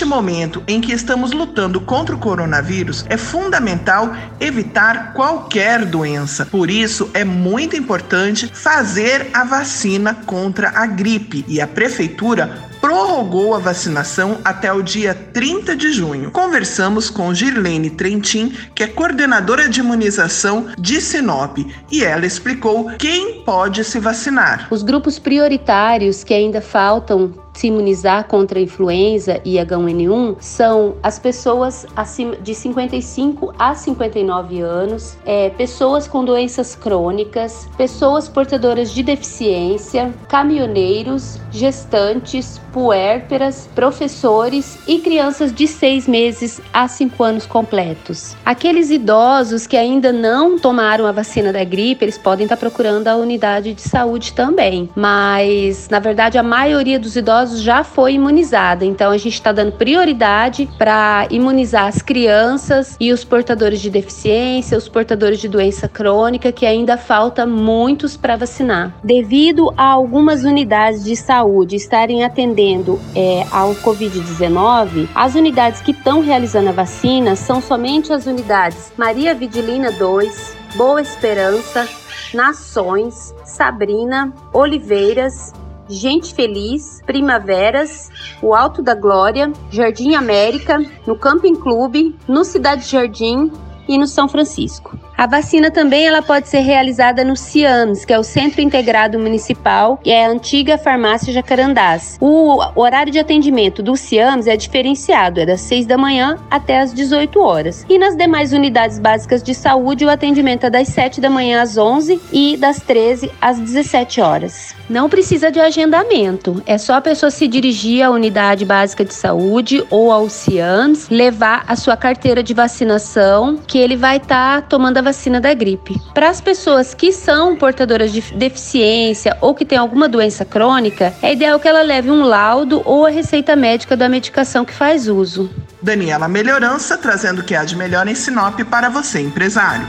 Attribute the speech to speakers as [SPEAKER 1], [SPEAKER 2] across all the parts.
[SPEAKER 1] Neste momento em que estamos lutando contra o coronavírus, é fundamental evitar qualquer doença. Por isso, é muito importante fazer a vacina contra a gripe. E a prefeitura prorrogou a vacinação até o dia 30 de junho. Conversamos com Girlene Trentin, que é coordenadora de imunização de Sinop, e ela explicou quem pode se vacinar.
[SPEAKER 2] Os grupos prioritários que ainda faltam se imunizar contra a influenza e H1N1 são as pessoas acima de 55 a 59 anos, é, pessoas com doenças crônicas, pessoas portadoras de deficiência, caminhoneiros, gestantes, puérperas, professores e crianças de 6 meses a 5 anos completos. Aqueles idosos que ainda não tomaram a vacina da gripe, eles podem estar procurando a unidade de saúde também, mas na verdade a maioria dos idosos já foi imunizada, então a gente está dando prioridade para imunizar as crianças e os portadores de deficiência, os portadores de doença crônica, que ainda falta muitos para vacinar. Devido a algumas unidades de saúde estarem atendendo é, ao Covid-19, as unidades que estão realizando a vacina são somente as unidades Maria Vidilina 2, Boa Esperança, Nações, Sabrina, Oliveiras, Gente Feliz, Primaveras, o Alto da Glória, Jardim América, no Camping Clube, no Cidade Jardim e no São Francisco. A vacina também ela pode ser realizada no CIAMS, que é o Centro Integrado Municipal, e é a antiga farmácia Jacarandás. O horário de atendimento do CIAMS é diferenciado, é das 6 da manhã até as 18 horas. E nas demais unidades básicas de saúde, o atendimento é das 7 da manhã às 11 e das 13 às 17 horas. Não precisa de agendamento, é só a pessoa se dirigir à unidade básica de saúde ou ao CIAMS, levar a sua carteira de vacinação, que ele vai estar tá tomando a vacina da gripe. Para as pessoas que são portadoras de deficiência ou que têm alguma doença crônica, é ideal que ela leve um laudo ou a receita médica da medicação que faz uso.
[SPEAKER 1] Daniela Melhorança trazendo o que há de melhor em Sinop para você, empresário.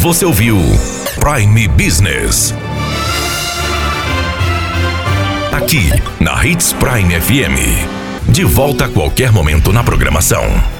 [SPEAKER 3] Você ouviu Prime Business. Aqui, na Hits Prime FM. De volta a qualquer momento na programação.